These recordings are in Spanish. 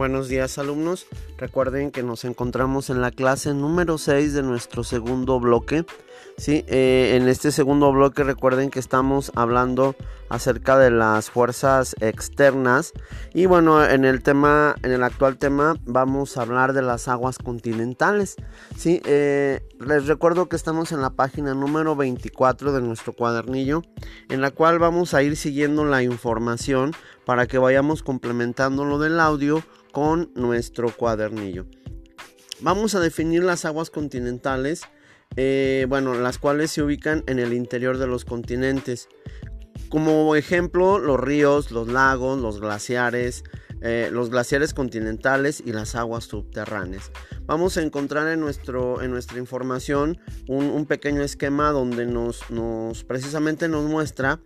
Buenos días alumnos. Recuerden que nos encontramos en la clase número 6 de nuestro segundo bloque. ¿sí? Eh, en este segundo bloque recuerden que estamos hablando acerca de las fuerzas externas y bueno en el tema en el actual tema vamos a hablar de las aguas continentales ¿sí? Eh, les recuerdo que estamos en la página número 24 de nuestro cuadernillo en la cual vamos a ir siguiendo la información para que vayamos complementando lo del audio con nuestro cuadernillo. Vamos a definir las aguas continentales, eh, bueno, las cuales se ubican en el interior de los continentes. Como ejemplo, los ríos, los lagos, los glaciares, eh, los glaciares continentales y las aguas subterráneas. Vamos a encontrar en, nuestro, en nuestra información un, pequeño esquema donde nos, nos precisamente nos muestra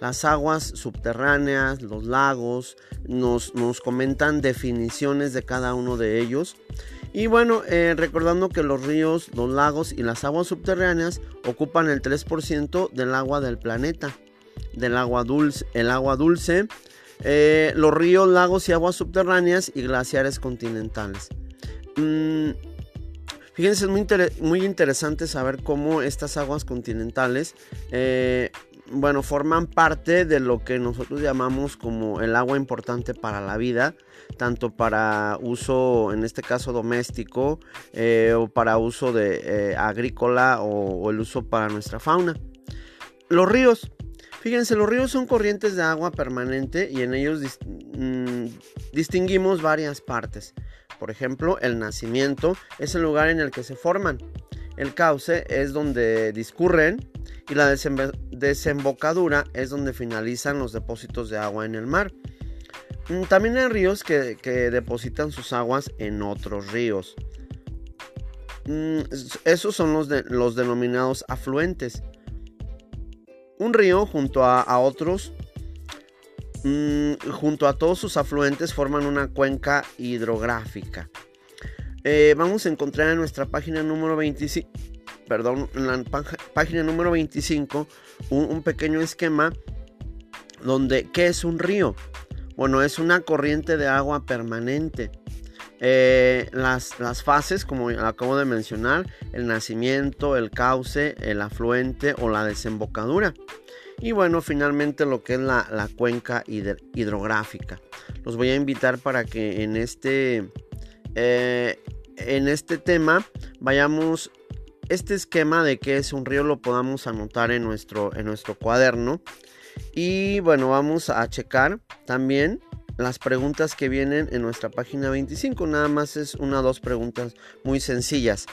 las aguas subterráneas, los lagos, nos, nos comentan definiciones de cada uno de ellos. Y bueno, eh, recordando que los ríos, los lagos y las aguas subterráneas ocupan el 3% del agua del planeta, del agua dulce, el agua dulce, eh, los ríos, lagos y aguas subterráneas y glaciares continentales. Mm, fíjense, es muy, interesante saber cómo estas aguas continentales eh, bueno, forman parte de lo que nosotros llamamos como el agua importante para la vida, tanto para uso, en este caso doméstico, eh, o para uso de eh, agrícola o, el uso para nuestra fauna. Los ríos. Fíjense, los ríos son corrientes de agua permanente y en ellos mm, distinguimos varias partes. Por ejemplo, el nacimiento es el lugar en el que se forman. El cauce es donde discurren y la desembocadura es donde finalizan los depósitos de agua en el mar. Mm, también hay ríos que, depositan sus aguas en otros ríos. Mm, esos son los, denominados afluentes. Un río junto a, otros, mm, junto a todos sus afluentes, forman una cuenca hidrográfica. Eh, vamos a encontrar en nuestra página número 25 perdón, en la página número 25, un, pequeño esquema donde, ¿qué es un río? Bueno, es una corriente de agua permanente. Eh, las, las, fases, como acabo de mencionar, el nacimiento, el cauce, el afluente o la desembocadura. Y bueno, finalmente lo que es la, cuenca hidrográfica. Los voy a invitar para que en este, eh, en este tema vayamos este esquema de qué es un río lo podamos anotar en nuestro, en nuestro cuaderno. Y bueno, vamos a checar también las preguntas que vienen en nuestra página 25. Nada más es una o dos preguntas muy sencillas.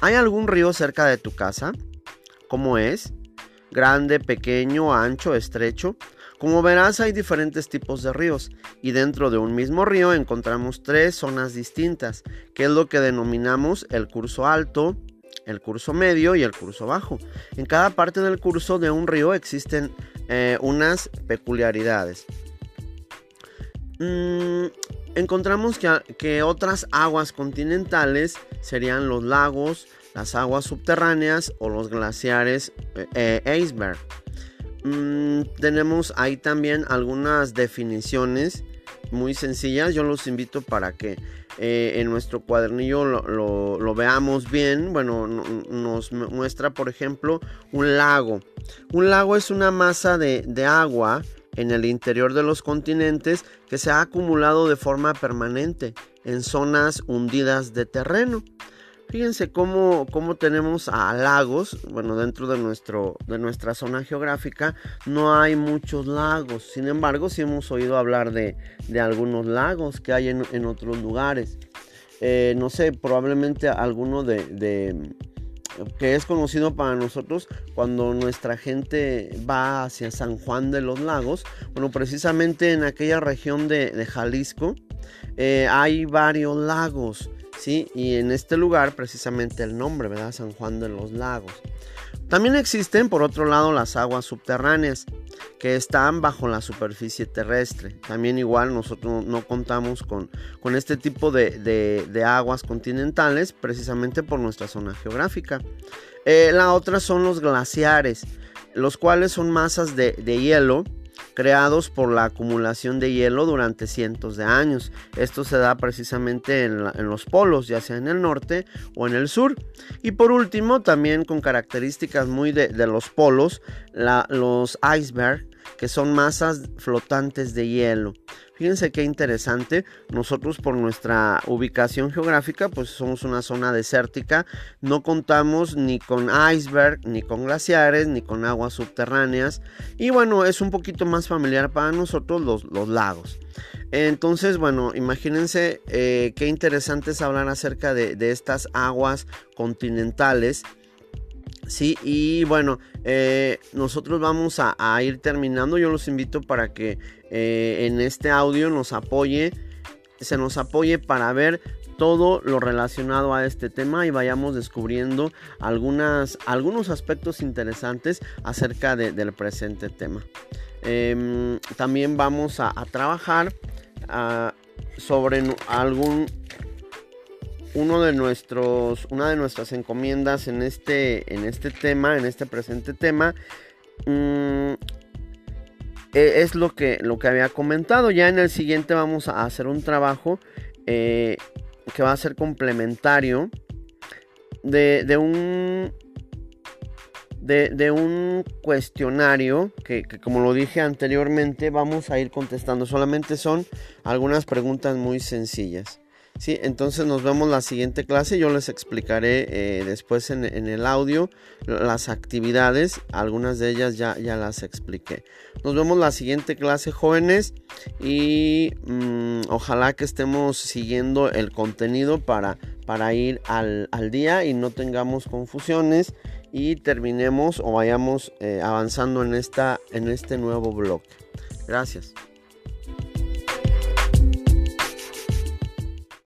¿Hay algún río cerca de tu casa? ¿Cómo es? Grande, pequeño, ancho, estrecho. Como verás hay diferentes tipos de ríos y dentro de un mismo río encontramos tres zonas distintas, que es lo que denominamos el curso alto, el curso medio y el curso bajo. En cada parte del curso de un río existen eh, unas peculiaridades. Mm, encontramos que, otras aguas continentales serían los lagos, las aguas subterráneas o los glaciares eh, iceberg. Mm, tenemos ahí también algunas definiciones muy sencillas. Yo los invito para que eh, en nuestro cuadernillo lo, veamos bien. Bueno, nos muestra, por ejemplo, un lago. Un lago es una masa de, de agua en el interior de los continentes que se ha acumulado de forma permanente en zonas hundidas de terreno. Fíjense cómo, tenemos a lagos, bueno, dentro de, nuestro, de nuestra zona geográfica no hay muchos lagos, sin embargo sí hemos oído hablar de, algunos lagos que hay en, otros lugares. Eh, no sé, probablemente alguno de, que es conocido para nosotros cuando nuestra gente va hacia San Juan de los Lagos. Bueno, precisamente en aquella región de, Jalisco eh, hay varios lagos. Y en este lugar precisamente el nombre, ¿verdad? San Juan de los Lagos. También existen, por otro lado, las aguas subterráneas, que están bajo la superficie terrestre. También igual nosotros no contamos con, con este tipo de, aguas continentales, precisamente por nuestra zona geográfica. Eh, la otra son los glaciares, los cuales son masas de, hielo creados por la acumulación de hielo durante cientos de años. Esto se da precisamente en, los polos, ya sea en el norte o en el sur. Y por último, también con características muy de, los polos, los icebergs, que son masas flotantes de hielo. Fíjense qué interesante. Nosotros por nuestra ubicación geográfica, pues somos una zona desértica. No contamos ni con iceberg, ni con glaciares, ni con aguas subterráneas. Y bueno, es un poquito más familiar para nosotros los, lagos. Entonces, bueno, imagínense eh, qué interesante es hablar acerca de estas aguas continentales Sí, y bueno, eh, nosotros vamos a, ir terminando. Yo los invito para que eh, en este audio nos apoye, se nos apoye para ver todo lo relacionado a este tema y vayamos descubriendo algunas, algunos aspectos interesantes acerca del presente tema. Em, también vamos a, trabajar ah, sobre algún uno de nuestros, una de nuestras encomiendas en este, en este tema, en este presente tema, mm, e, es lo que, lo que había comentado. Ya en el siguiente vamos a hacer un trabajo eh, que va a ser complementario de, un de, un cuestionario que, como lo dije anteriormente vamos a ir contestando. Solamente son algunas preguntas muy sencillas. Sí, entonces nos vemos la siguiente clase. Yo les explicaré eh, después en, el audio las actividades. Algunas de ellas ya, ya las expliqué. Nos vemos la siguiente clase, jóvenes. Y mm, ojalá que estemos siguiendo el contenido para, para ir al, día y no tengamos confusiones. Y terminemos o vayamos eh, avanzando en, esta, en este nuevo blog. Gracias.